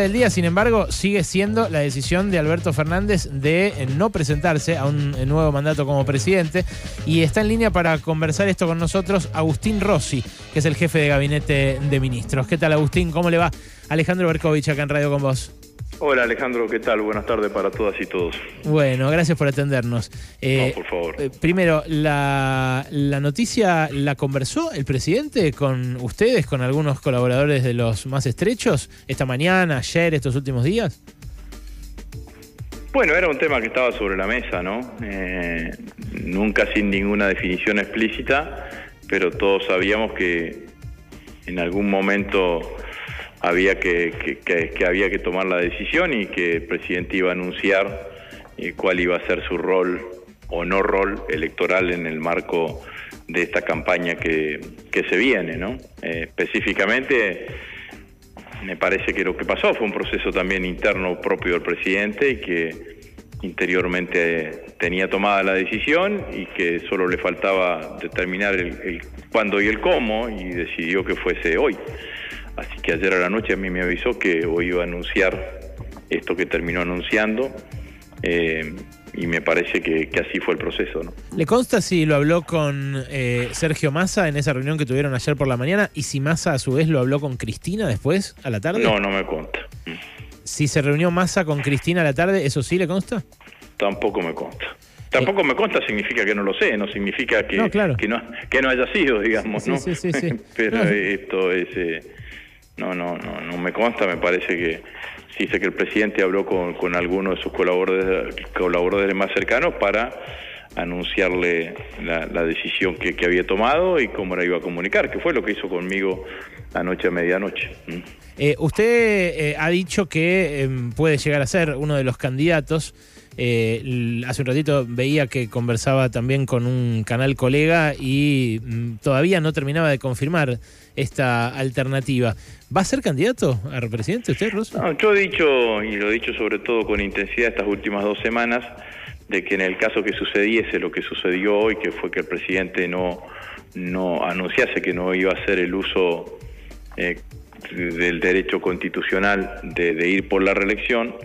del día, sin embargo, sigue siendo la decisión de Alberto Fernández de eh, no presentarse a un eh, nuevo mandato como presidente. Y está en línea para conversar esto con nosotros Agustín Rossi, que es el jefe de gabinete de ministros. ¿Qué tal, Agustín? ¿Cómo le va? Alejandro Berkovich acá en Radio con vos. Hola Alejandro, ¿qué tal? Buenas tardes para todas y todos. Bueno, gracias por atendernos. Eh, no, por favor. Eh, primero, la, la, noticia la conversó el presidente con ustedes, con algunos colaboradores de los más estrechos, esta mañana, ayer, estos últimos días. Bueno, era un tema que estaba sobre la mesa, ¿no? Eh, nunca sin ninguna definición explícita, pero todos sabíamos que en algún momento había que, que, había que tomar la decisión y que el presidente iba a anunciar eh, cuál iba a ser su rol o no rol electoral en el marco de esta campaña que, se viene, ¿no? Eh, específicamente, me parece que lo que pasó fue un proceso también interno propio del presidente y que interiormente tenía tomada la decisión y que solo le faltaba determinar el, el cuándo y el cómo y decidió que fuese hoy. Así que ayer a la noche a mí me avisó que hoy iba a anunciar esto que terminó anunciando. Eh, y me parece que, así fue el proceso. ¿no? ¿Le consta si lo habló con eh, Sergio Massa en esa reunión que tuvieron ayer por la mañana y si Massa a su vez lo habló con Cristina después, a la tarde? No, no me consta. Si se reunió Massa con Cristina a la tarde, ¿eso sí le consta? Tampoco me consta. Tampoco me consta significa que no lo sé, no significa que no, que no, que no haya sido, digamos, ¿no? Sí, sí, sí, Pero esto es... Eh, no, no, no, no me consta, me parece que sí sé que el presidente habló con, con algunos de sus colaboradores, colaboradores más cercanos para anunciarle la, decisión que, había tomado y cómo la iba a comunicar, que fue lo que hizo conmigo anoche a medianoche. Eh, usted eh, ha dicho que em, puede llegar a ser uno de los candidatos. Eh, hace un ratito veía que conversaba también con un canal colega y mm, todavía no terminaba de confirmar esta alternativa. ¿Va a ser candidato a presidente usted, Rosa? yo he dicho, y lo he dicho sobre todo con intensidad estas últimas dos semanas, de que en el caso que sucediese lo que sucedió hoy, que fue que el presidente no, no anunciase que no iba a hacer el uso eh, del derecho constitucional de, ir por la reelección,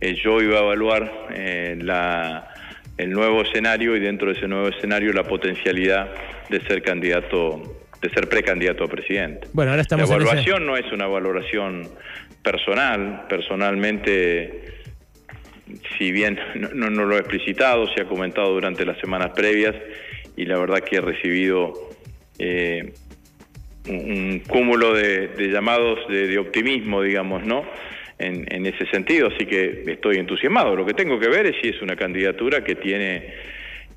eh, yo iba a evaluar eh, la, el nuevo escenario y dentro de ese nuevo escenario la potencialidad de ser candidato, de ser precandidato a presidente. Bueno, ahora estamos la evaluación no es una valoración personal, personalmente si bien no, no, lo he explicitado, se ha comentado durante las semanas previas y la verdad que he recibido eh, un, cúmulo de, llamados de, optimismo, digamos, ¿no? En, ese sentido, así que estoy entusiasmado. Lo que tengo que ver es si es una candidatura que tiene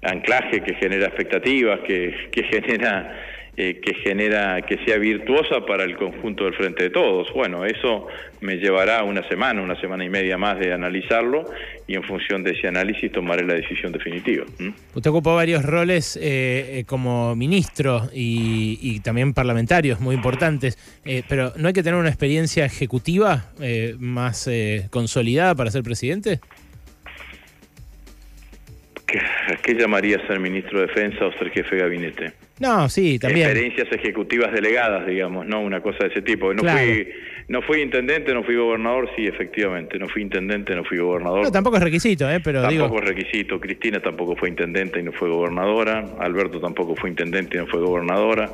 anclaje, que genera expectativas, que genera eh, que genera que sea virtuosa para el conjunto del frente de todos. Bueno, eso me llevará una semana, una semana y media más de analizarlo y en función de ese análisis tomaré la decisión definitiva. Usted ocupó varios roles eh, eh, como ministro y, también parlamentarios muy importantes, pero ¿no hay que tener una experiencia ejecutiva más consolidada para ser presidente? ¿Qué, llamaría ser ministro de Defensa o ser jefe de gabinete? No, sí, también. Experiencias ejecutivas delegadas, digamos, ¿no? Una cosa de ese tipo. No, fui, no fui intendente, no fui gobernador, sí, efectivamente. No fui intendente, no fui gobernador. No, tampoco es requisito, ¿eh? Pero tampoco es requisito. Cristina tampoco fue intendente y no fue gobernadora. Alberto tampoco fue intendente y no fue gobernadora.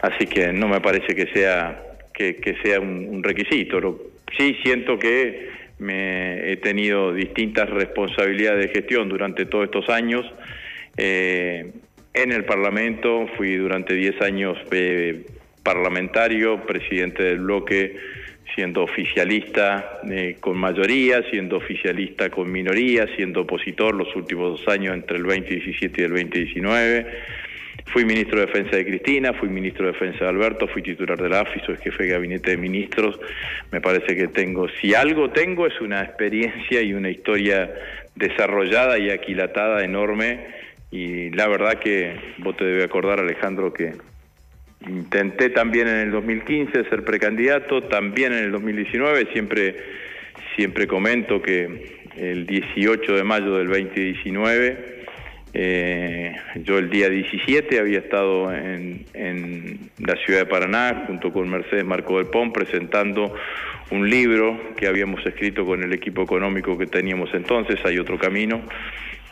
Así que no me parece que sea, que, que sea un, requisito. sí siento que me he tenido distintas responsabilidades de gestión durante todos estos años. Eh, en el Parlamento, fui durante 10 años eh, parlamentario, presidente del bloque, siendo oficialista eh, con mayoría, siendo oficialista con minoría, siendo opositor los últimos dos años entre el 2017 y el 2019. Fui ministro de Defensa de Cristina, fui ministro de Defensa de Alberto, fui titular de la AFI, soy jefe de gabinete de ministros. Me parece que tengo, si algo tengo, es una experiencia y una historia desarrollada y aquilatada enorme y la verdad que vos te debes acordar, Alejandro, que intenté también en el 2015 ser precandidato, también en el 2019, siempre, siempre comento que el 18 de mayo del 2019 Eh, yo el día 17 había estado en, en, la ciudad de Paraná junto con Mercedes Marco del Pon presentando un libro que habíamos escrito con el equipo económico que teníamos entonces, Hay otro camino,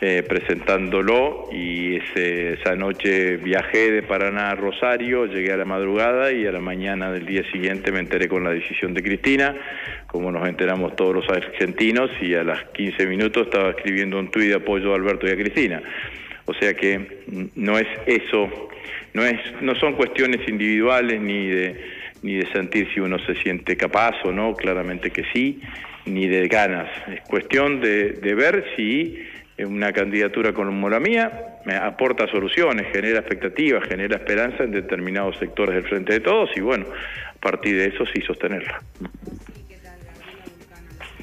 eh, presentándolo y esa noche viajé de Paraná a Rosario, llegué a la madrugada y a la mañana del día siguiente me enteré con la decisión de Cristina, como nos enteramos todos los argentinos y a las 15 minutos estaba escribiendo un tuit de apoyo a Alberto y a Cristina. O sea que no es eso, no, es, no son cuestiones individuales ni de, ni de sentir si uno se siente capaz o no, claramente que sí, ni de ganas. Es cuestión de ver si una candidatura como la mía me aporta soluciones, genera expectativas, genera esperanza en determinados sectores del frente de todos y bueno, a partir de eso sí sostenerla.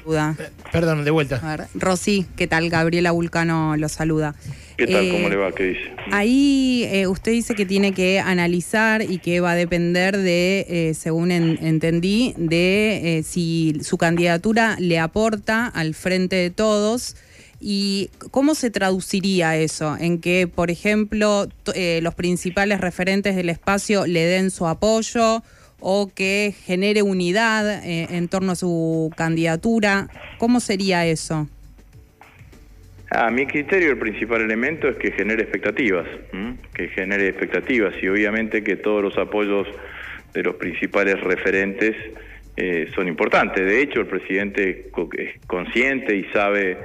Eh, perdón, de vuelta. A ver, Rosy, ¿qué tal? Gabriela Vulcano lo saluda. ¿Qué tal? ¿Cómo eh, le va? ¿Qué dice? Ahí eh, usted dice que tiene que analizar y que va a depender de, según entendí, de si su candidatura le aporta al frente de todos ¿Y cómo se traduciría eso? En que, por ejemplo, eh, los principales referentes del espacio le den su apoyo o que genere unidad eh, en torno a su candidatura. ¿Cómo sería eso? A mi criterio el principal elemento es que genere expectativas, que genere expectativas y obviamente que todos los apoyos de los principales referentes eh, son importantes. De hecho, el presidente es consciente y sabe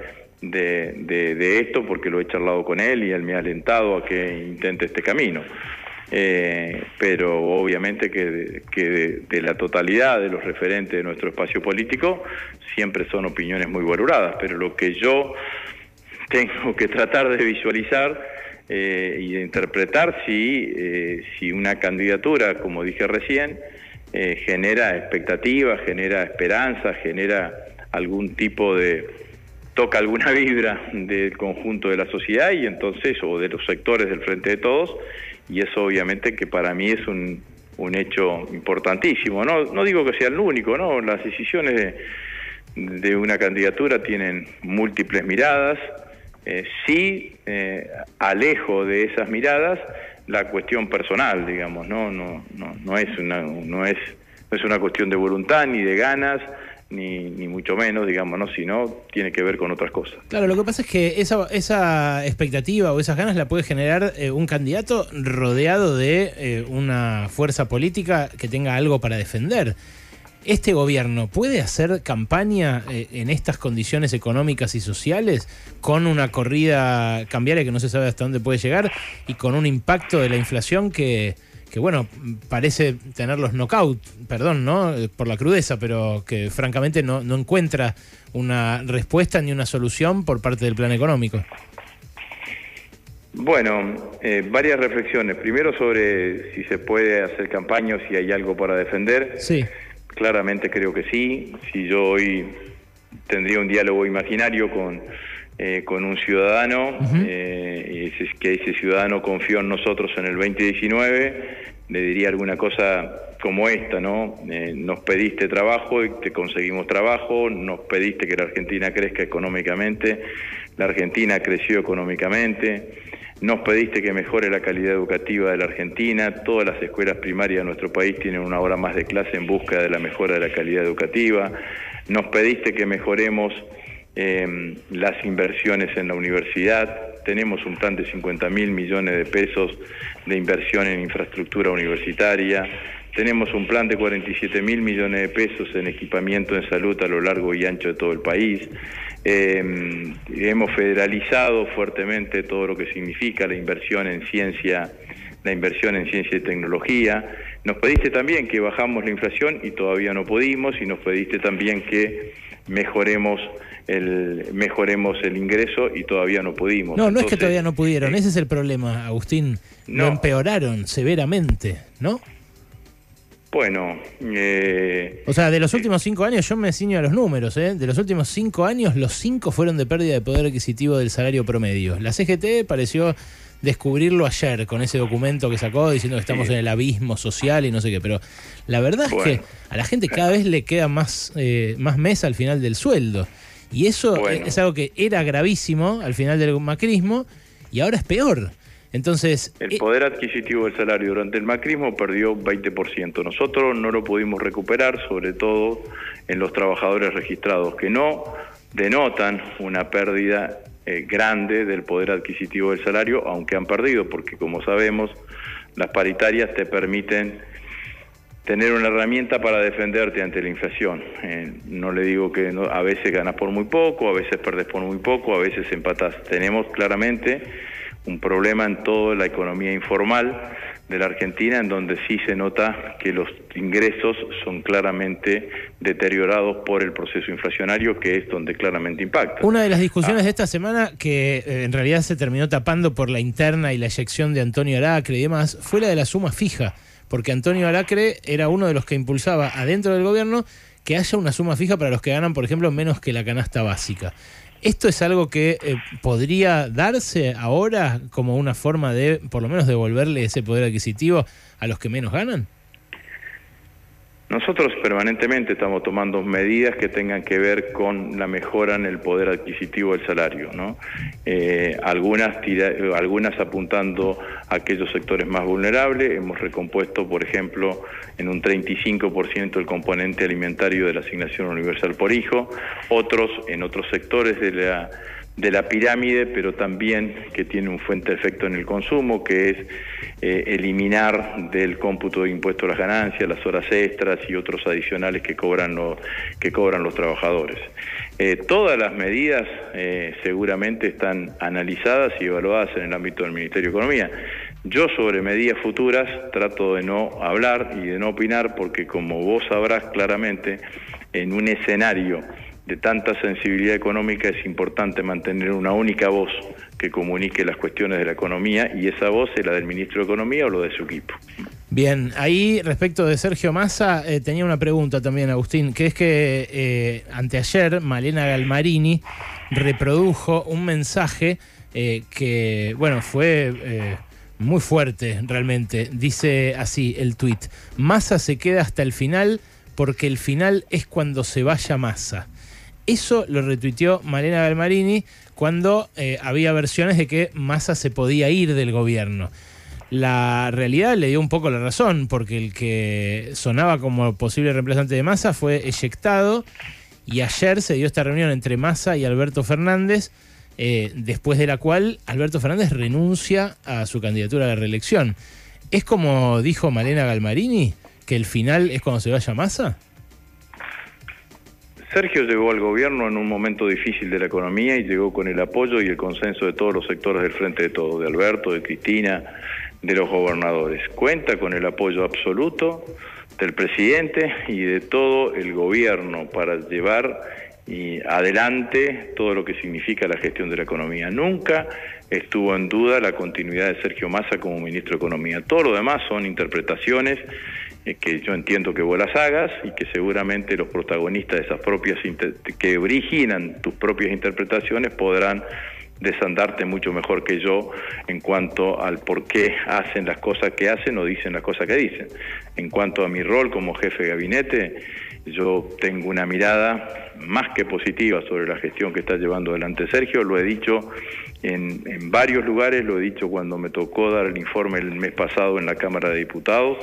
de, de, esto porque lo he charlado con él y él me ha alentado a que intente este camino. Eh, pero obviamente que, que de, la totalidad de los referentes de nuestro espacio político siempre son opiniones muy valoradas, pero lo que yo tengo que tratar de visualizar eh, y de interpretar si, eh, si una candidatura, como dije recién, genera expectativas, genera esperanza, genera algún tipo de, toca alguna vibra del conjunto de la sociedad y entonces, o de los sectores del Frente de Todos, y eso obviamente que para mí es un, un hecho importantísimo. No, no digo que sea el único, ¿no? Las decisiones de, una candidatura tienen múltiples miradas, eh, sí eh, alejo de esas miradas la cuestión personal, digamos, no, no, no, no es una, no es, no es una cuestión de voluntad ni de ganas, ni, ni mucho menos, digamos, ¿no? sino tiene que ver con otras cosas. Claro, lo que pasa es que esa, expectativa o esas ganas la puede generar eh, un candidato rodeado de eh, una fuerza política que tenga algo para defender. ¿Este gobierno puede hacer campaña eh, en estas condiciones económicas y sociales con una corrida cambiaria que no se sabe hasta dónde puede llegar y con un impacto de la inflación que que bueno, parece tener los knockout, perdón, ¿no? Por la crudeza, pero que francamente no, no encuentra una respuesta ni una solución por parte del plan económico. Bueno, eh, varias reflexiones. Primero sobre si se puede hacer campaña o si hay algo para defender. Sí. Claramente creo que sí. Si yo hoy tendría un diálogo imaginario con, eh, con un ciudadano, eh, y que ese ciudadano confió en nosotros en el 2019, le diría alguna cosa como esta, ¿no? Eh, nos pediste trabajo y te conseguimos trabajo, nos pediste que la Argentina crezca económicamente, la Argentina creció económicamente, nos pediste que mejore la calidad educativa de la Argentina, todas las escuelas primarias de nuestro país tienen una hora más de clase en busca de la mejora de la calidad educativa, nos pediste que mejoremos eh, las inversiones en la universidad. Tenemos un plan de 50 mil millones de pesos de inversión en infraestructura universitaria. Tenemos un plan de 47 mil millones de pesos en equipamiento en salud a lo largo y ancho de todo el país. Eh, hemos federalizado fuertemente todo lo que significa la inversión en ciencia, la inversión en ciencia y tecnología. Nos pediste también que bajamos la inflación y todavía no pudimos, y nos pediste también que mejoremos el mejoremos el ingreso y todavía no pudimos. No, no es que todavía no pudieron, eh, ese es el problema, Agustín. No. Lo empeoraron severamente, ¿no? Bueno, eh, o sea, de los últimos cinco años, yo me ciño a los números, ¿eh? De los últimos cinco años, los cinco fueron de pérdida de poder adquisitivo del salario promedio. La CGT pareció descubrirlo ayer con ese documento que sacó diciendo que estamos en el abismo social y no sé qué, pero la verdad es que a la gente cada vez le queda más, eh, más mesa al final del sueldo. Y eso es algo que era gravísimo al final del macrismo y ahora es peor. Entonces... El eh, poder adquisitivo del salario durante el macrismo perdió 20%. Nosotros no lo pudimos recuperar, sobre todo en los trabajadores registrados, que no denotan una pérdida eh, grande del poder adquisitivo del salario, aunque han perdido, porque como sabemos, las paritarias te permiten tener una herramienta para defenderte ante la inflación. Eh, no le digo que a veces ganas por muy poco, a veces perdes por muy poco, a veces empatas. Tenemos claramente un problema en toda la economía informal de la Argentina, en donde sí se nota que los ingresos son claramente deteriorados por el proceso inflacionario, que es donde claramente impacta. Una de las discusiones ah. de esta semana, que eh, en realidad se terminó tapando por la interna y la eyección de Antonio Aracre y demás, fue la de la suma fija porque Antonio Alacre era uno de los que impulsaba adentro del gobierno que haya una suma fija para los que ganan, por ejemplo, menos que la canasta básica. ¿Esto es algo que eh, podría darse ahora como una forma de, por lo menos, devolverle ese poder adquisitivo a los que menos ganan? Nosotros permanentemente estamos tomando medidas que tengan que ver con la mejora en el poder adquisitivo del salario, ¿no? Eh, algunas, algunas apuntando a aquellos sectores más vulnerables, hemos recompuesto, por ejemplo, en un 35% el componente alimentario de la asignación universal por hijo, otros en otros sectores de la de la pirámide, pero también que tiene un fuente de efecto en el consumo, que es eh, eliminar del cómputo de impuestos las ganancias, las horas extras y otros adicionales que cobran los, que cobran los trabajadores. Eh, todas las medidas eh, seguramente están analizadas y evaluadas en el ámbito del Ministerio de Economía. Yo sobre medidas futuras trato de no hablar y de no opinar porque como vos sabrás claramente, en un escenario de tanta sensibilidad económica es importante mantener una única voz que comunique las cuestiones de la economía y esa voz es la del ministro de Economía o lo de su equipo. Bien, ahí respecto de Sergio Massa eh, tenía una pregunta también, Agustín, que es que eh, anteayer Malena Galmarini reprodujo un mensaje eh, que, bueno, fue eh, muy fuerte realmente. Dice así el tuit, Massa se queda hasta el final porque el final es cuando se vaya Massa. Eso lo retuiteó Malena Galmarini cuando eh, había versiones de que Massa se podía ir del gobierno. La realidad le dio un poco la razón, porque el que sonaba como posible reemplazante de Massa fue eyectado y ayer se dio esta reunión entre Massa y Alberto Fernández, eh, después de la cual Alberto Fernández renuncia a su candidatura a la reelección. ¿Es como dijo Malena Galmarini, que el final es cuando se vaya Massa? Sergio llegó al gobierno en un momento difícil de la economía y llegó con el apoyo y el consenso de todos los sectores del Frente de Todos, de Alberto, de Cristina, de los gobernadores. Cuenta con el apoyo absoluto del presidente y de todo el gobierno para llevar y adelante todo lo que significa la gestión de la economía. Nunca estuvo en duda la continuidad de Sergio Massa como ministro de Economía. Todo lo demás son interpretaciones que yo entiendo que vos las hagas y que seguramente los protagonistas de esas propias que originan tus propias interpretaciones podrán desandarte mucho mejor que yo en cuanto al por qué hacen las cosas que hacen o dicen las cosas que dicen. En cuanto a mi rol como jefe de gabinete, yo tengo una mirada más que positiva sobre la gestión que está llevando adelante Sergio, lo he dicho en, en varios lugares, lo he dicho cuando me tocó dar el informe el mes pasado en la Cámara de Diputados,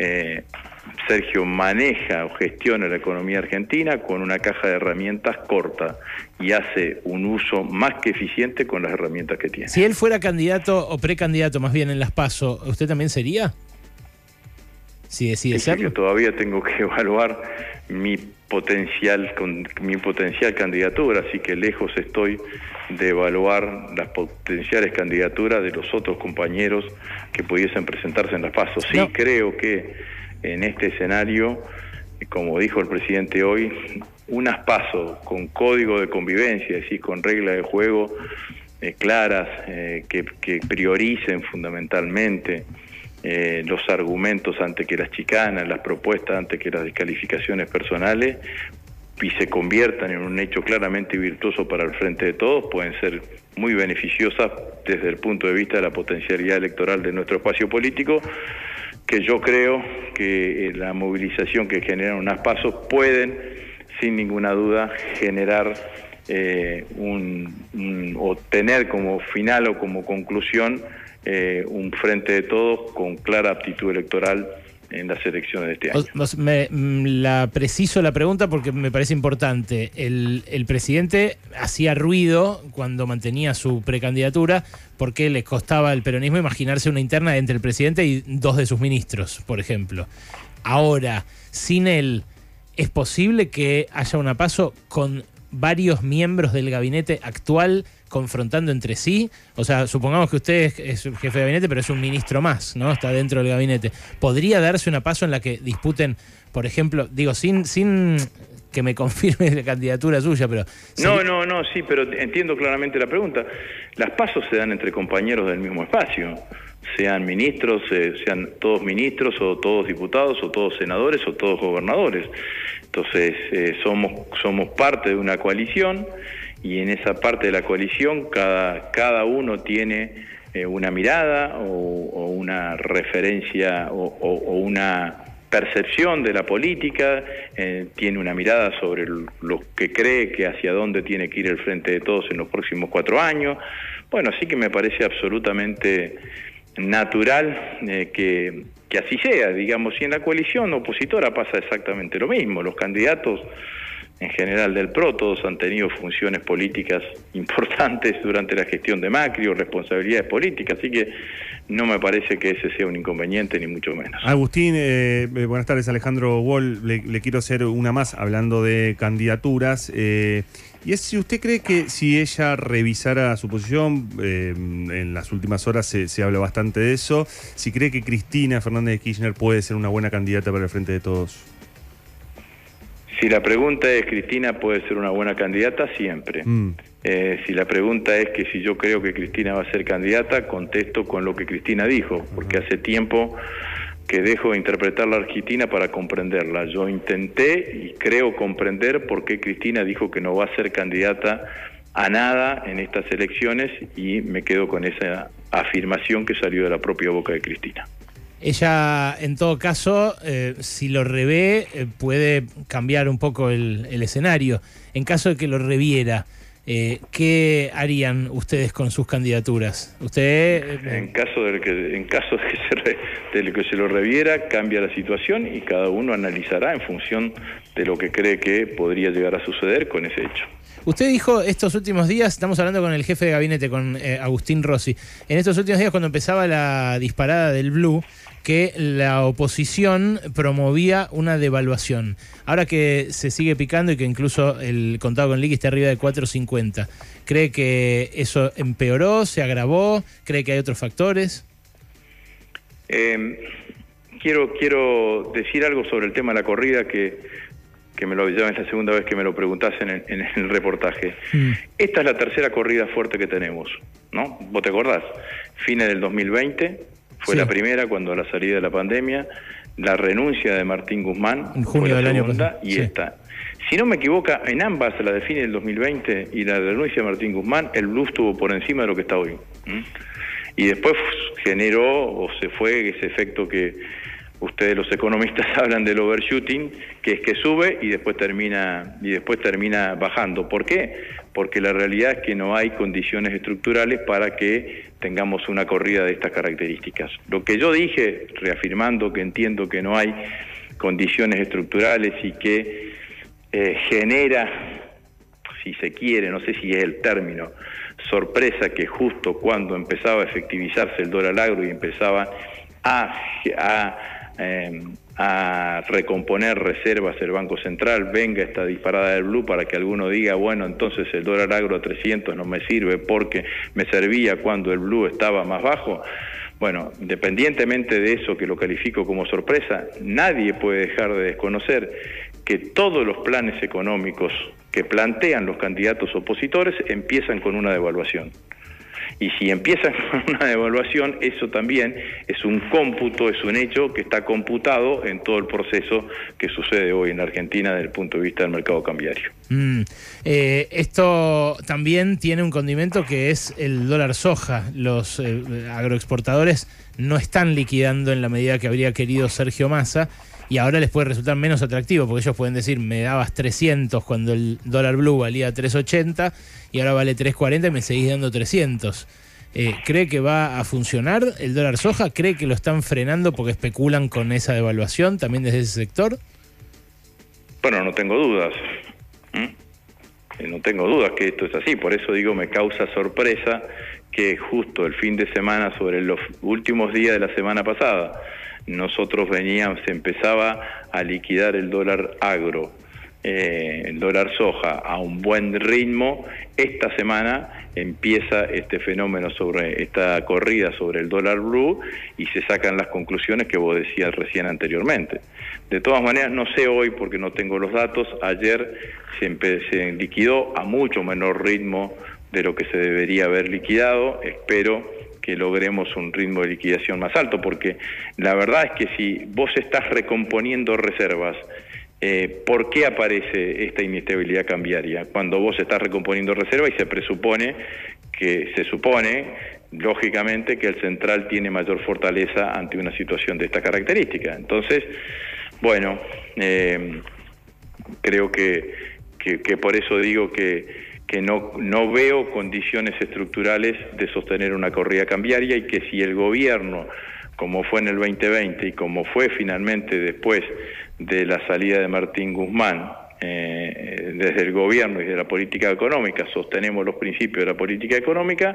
eh, Sergio maneja o gestiona la economía argentina con una caja de herramientas corta y hace un uso más que eficiente con las herramientas que tiene. Si él fuera candidato o precandidato más bien en las PASO, ¿usted también sería? Si decide serlo. Yo todavía tengo que evaluar mi potencial con mi potencial candidatura, así que lejos estoy de evaluar las potenciales candidaturas de los otros compañeros que pudiesen presentarse en las pasos. Sí creo que en este escenario, como dijo el presidente hoy, unas pasos con código de convivencia, es decir, con reglas de juego eh, claras eh, que, que prioricen fundamentalmente eh, los argumentos ante que las chicanas, las propuestas ante que las descalificaciones personales y se conviertan en un hecho claramente virtuoso para el frente de todos, pueden ser muy beneficiosas desde el punto de vista de la potencialidad electoral de nuestro espacio político, que yo creo que eh, la movilización que generan unas pasos pueden, sin ninguna duda, generar eh, un, o tener como final o como conclusión eh, un frente de todos con clara aptitud electoral en las elecciones de este año. Me, mm, la preciso la pregunta porque me parece importante. El, el, presidente hacía ruido cuando mantenía su precandidatura porque le costaba al peronismo imaginarse una interna entre el presidente y dos de sus ministros, por ejemplo. Ahora, sin él, ¿es posible que haya una paso con varios miembros del gabinete actual confrontando entre sí? O sea, supongamos que usted es, jefe de gabinete, pero es un ministro más, ¿no? Está dentro del gabinete. ¿Podría darse una paso en la que disputen, por ejemplo, digo, sin, sin que me confirme la candidatura suya, pero... No, no, no, sí, pero entiendo claramente la pregunta. Las pasos se dan entre compañeros del mismo espacio, sean ministros, eh, sean todos ministros o todos diputados o todos senadores o todos gobernadores. Entonces, eh, somos, somos parte de una coalición y en esa parte de la coalición cada, cada uno tiene eh, una mirada o, una referencia o, una percepción de la política, eh, tiene una mirada sobre lo que cree que hacia dónde tiene que ir el frente de todos en los próximos cuatro años. Bueno, así que me parece absolutamente natural eh, que, que así sea, digamos, y en la coalición opositora pasa exactamente lo mismo, los candidatos en general del PRO, todos han tenido funciones políticas importantes durante la gestión de Macri o responsabilidades políticas, así que no me parece que ese sea un inconveniente, ni mucho menos. Agustín, eh, eh, buenas tardes, Alejandro Wall, le, quiero hacer una más hablando de candidaturas. Eh, y es si usted cree que si ella revisara su posición, en las últimas horas se, se, habla bastante de eso, si cree que Cristina Fernández de Kirchner puede ser una buena candidata para el Frente de Todos. Si la pregunta es, Cristina puede ser una buena candidata, siempre. Mm. Eh, si la pregunta es que si yo creo que Cristina va a ser candidata, contesto con lo que Cristina dijo, porque hace tiempo que dejo de interpretar la Argentina para comprenderla. Yo intenté y creo comprender por qué Cristina dijo que no va a ser candidata a nada en estas elecciones y me quedo con esa afirmación que salió de la propia boca de Cristina. Ella, en todo caso, eh, si lo revé, eh, puede cambiar un poco el, escenario. En caso de que lo reviera, eh, ¿qué harían ustedes con sus candidaturas? Usted, en caso de que, en caso de que, se de que se lo reviera, cambia la situación y cada uno analizará en función de lo que cree que podría llegar a suceder con ese hecho. Usted dijo estos últimos días, estamos hablando con el jefe de gabinete, con Agustín Rossi, en estos últimos días cuando empezaba la disparada del Blue, que la oposición promovía una devaluación. Ahora que se sigue picando y que incluso el contado con liqui está arriba de 4.50, ¿cree que eso empeoró, se agravó? ¿Cree que hay otros factores? Em, quiero, quiero decir algo sobre el tema de la corrida que, que me lo es la segunda vez que me lo preguntas en el, en el reportaje. Mm. Esta es la tercera corrida fuerte que tenemos, ¿no? ¿Vos te acordás? Fines del 2020 fue la primera cuando la salida de la pandemia, la renuncia de Martín Guzmán en junio del año pasado. y esta. Si no me equivoco, en ambas, la de fines del 2020 y la renuncia de Martín Guzmán, el blue estuvo por encima de lo que está hoy. Y después generó o se fue ese efecto que ustedes los economistas hablan del overshooting, que es que sube y después termina y después termina bajando. ¿Por qué? Porque la realidad es que no hay condiciones estructurales para que tengamos una corrida de estas características. Lo que yo dije, reafirmando que entiendo que no hay condiciones estructurales y que eh, genera, si se quiere, no sé si es el término, sorpresa que justo cuando empezaba a efectivizarse el dólar agro y empezaba a, a Em, a recomponer reservas el Banco Central, venga esta disparada del blue para que alguno diga, bueno, entonces el dólar agro a 300 no me sirve porque me servía cuando el blue estaba más bajo. Bueno, independientemente de eso que lo califico como sorpresa, nadie puede dejar de desconocer que todos los planes económicos que plantean los candidatos opositores empiezan con una devaluación. Y si empiezan con una devaluación, eso también es un cómputo, es un hecho que está computado en todo el proceso que sucede hoy en Argentina desde el punto de vista del mercado cambiario. Mm. Eh, esto también tiene un condimento que es el dólar soja. Los eh, agroexportadores no están liquidando en la medida que habría querido Sergio Massa y ahora les puede resultar menos atractivo, porque ellos pueden decir, me dabas 300 cuando el dólar blue valía 380 y ahora vale 340 y me seguís dando 300. Eh, ¿Cree que va a funcionar el dólar soja? ¿Cree que lo están frenando porque especulan con esa devaluación también desde ese sector? Bueno, no tengo dudas. ¿Mm? Eh, no tengo dudas que esto es así, por eso digo me causa sorpresa que justo el fin de semana, sobre los últimos días de la semana pasada, nosotros veníamos, se empezaba a liquidar el dólar agro, eh, el dólar soja a un buen ritmo, esta semana empieza este fenómeno sobre esta corrida sobre el dólar blue y se sacan las conclusiones que vos decías recién anteriormente. De todas maneras, no sé hoy porque no tengo los datos, ayer se, se liquidó a mucho menor ritmo de lo que se debería haber liquidado, espero que logremos un ritmo de liquidación más alto, porque la verdad es que si vos estás recomponiendo reservas, eh, ¿por qué aparece esta inestabilidad cambiaria? Cuando vos estás recomponiendo reservas y se presupone que se supone, lógicamente, que el central tiene mayor fortaleza ante una situación de esta característica. Entonces, bueno, eh, creo que, que por eso digo que que no, no veo condiciones estructurales de sostener una corrida cambiaria y que si el gobierno, como fue en el 2020 y como fue finalmente después de la salida de Martín Guzmán, eh, desde el gobierno y de la política económica, sostenemos los principios de la política económica,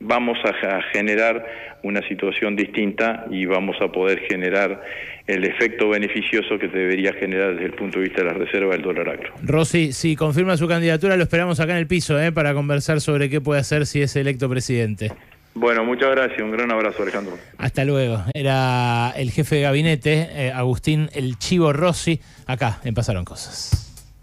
vamos a, generar una situación distinta y vamos a poder generar el efecto beneficioso que debería generar desde el punto de vista de la reserva del dólar agro. Rossi, si confirma su candidatura, lo esperamos acá en el piso ¿eh? para conversar sobre qué puede hacer si es electo presidente. Bueno, muchas gracias. Un gran abrazo, Alejandro. Hasta luego. Era el jefe de gabinete, eh, Agustín El Chivo Rossi, acá en Pasaron Cosas.